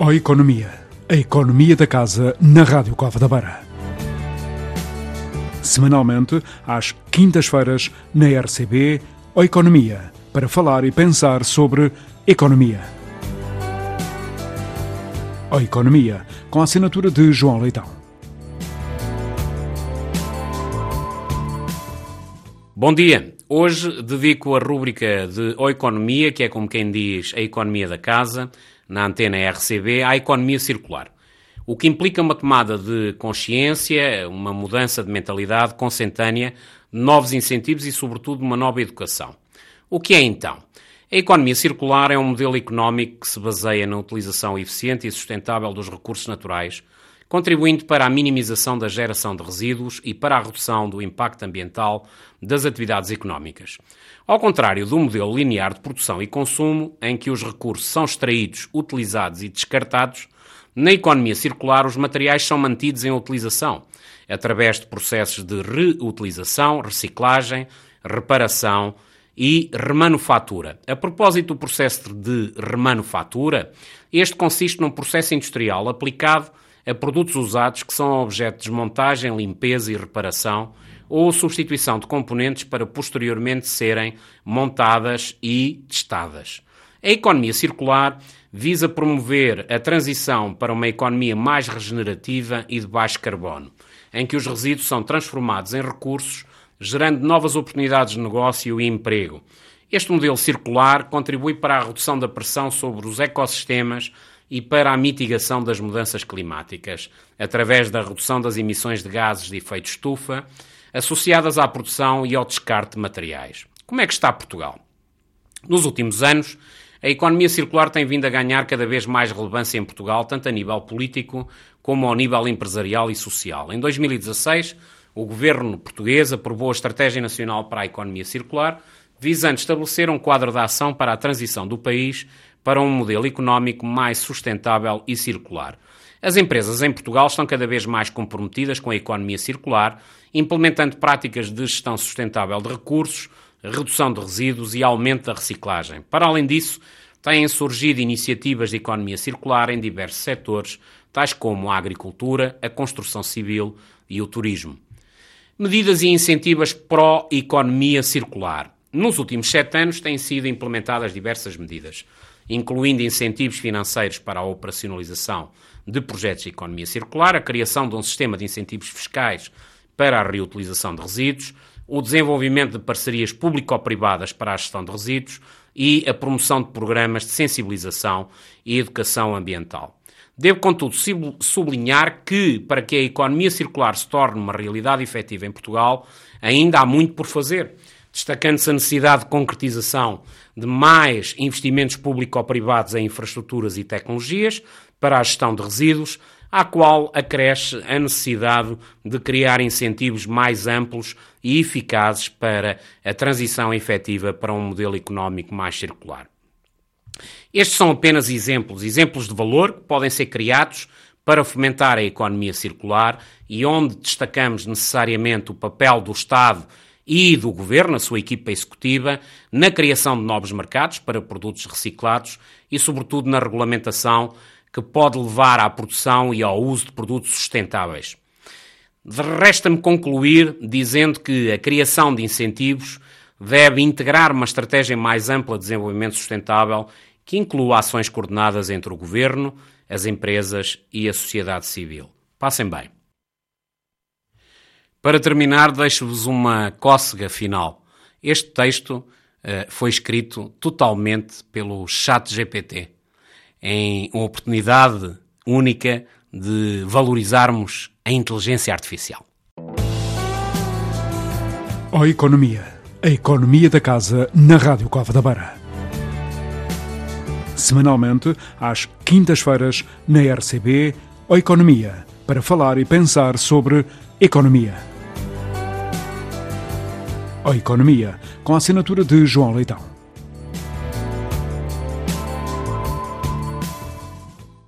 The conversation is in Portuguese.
Ó Economia, a economia da casa na Rádio Cova da Beira. Semanalmente, às quintas-feiras, na RCB, Ó Economia, para falar e pensar sobre economia. Ó Economia, com a assinatura de João Leitão. Bom dia. Hoje dedico a rúbrica de Ó Economia, que é como quem diz a economia da casa, na antena RCB à economia circular. O que implica uma tomada de consciência, uma mudança de mentalidade consentânea, novos incentivos e, sobretudo, uma nova educação. O que é então? A economia circular é um modelo económico que se baseia na utilização eficiente e sustentável dos recursos naturais, contribuindo para a minimização da geração de resíduos e para a redução do impacto ambiental das atividades económicas. Ao contrário do modelo linear de produção e consumo, em que os recursos são extraídos, utilizados e descartados, na economia circular os materiais são mantidos em utilização, através de processos de reutilização, reciclagem, reparação e remanufatura. A propósito do processo de remanufatura, este consiste num processo industrial aplicado a produtos usados que são objeto de desmontagem, limpeza e reparação ou substituição de componentes para posteriormente serem montadas e testadas. A economia circular visa promover a transição para uma economia mais regenerativa e de baixo carbono, em que os resíduos são transformados em recursos, gerando novas oportunidades de negócio e emprego. Este modelo circular contribui para a redução da pressão sobre os ecossistemas e para a mitigação das mudanças climáticas, através da redução das emissões de gases de efeito estufa, associadas à produção e ao descarte de materiais. Como é que está Portugal? Nos últimos anos, a economia circular tem vindo a ganhar cada vez mais relevância em Portugal, tanto a nível político como ao nível empresarial e social. Em 2016, o governo português aprovou a Estratégia Nacional para a Economia Circular, visando estabelecer um quadro de ação para a transição do país para um modelo económico mais sustentável e circular. As empresas em Portugal estão cada vez mais comprometidas com a economia circular, implementando práticas de gestão sustentável de recursos, redução de resíduos e aumento da reciclagem. Para além disso, têm surgido iniciativas de economia circular em diversos setores, tais como a agricultura, a construção civil e o turismo. Medidas e incentivos pró-economia circular. Nos últimos sete anos têm sido implementadas diversas medidas incluindo incentivos financeiros para a operacionalização de projetos de economia circular, a criação de um sistema de incentivos fiscais para a reutilização de resíduos, o desenvolvimento de parcerias público-privadas para a gestão de resíduos e a promoção de programas de sensibilização e educação ambiental. Devo, contudo, sublinhar que, para que a economia circular se torne uma realidade efetiva em Portugal, ainda há muito por fazer destacando-se a necessidade de concretização de mais investimentos público-privados em infraestruturas e tecnologias para a gestão de resíduos, à qual acresce a necessidade de criar incentivos mais amplos e eficazes para a transição efetiva para um modelo económico mais circular. Estes são apenas exemplos, exemplos de valor que podem ser criados para fomentar a economia circular e onde destacamos necessariamente o papel do Estado e do Governo, a sua equipa executiva, na criação de novos mercados para produtos reciclados e, sobretudo, na regulamentação que pode levar à produção e ao uso de produtos sustentáveis. Resta-me concluir dizendo que a criação de incentivos deve integrar uma estratégia mais ampla de desenvolvimento sustentável que inclua ações coordenadas entre o Governo, as empresas e a sociedade civil. Passem bem. Para terminar, deixo-vos uma cócega final. Este texto uh, foi escrito totalmente pelo Chat GPT, em uma oportunidade única de valorizarmos a inteligência artificial. Ó Economia, a economia da casa na Rádio Cova da Beira. Semanalmente, às quintas-feiras, na RCB, Ó Economia, para falar e pensar sobre economia. A Economia, com a assinatura de João Leitão.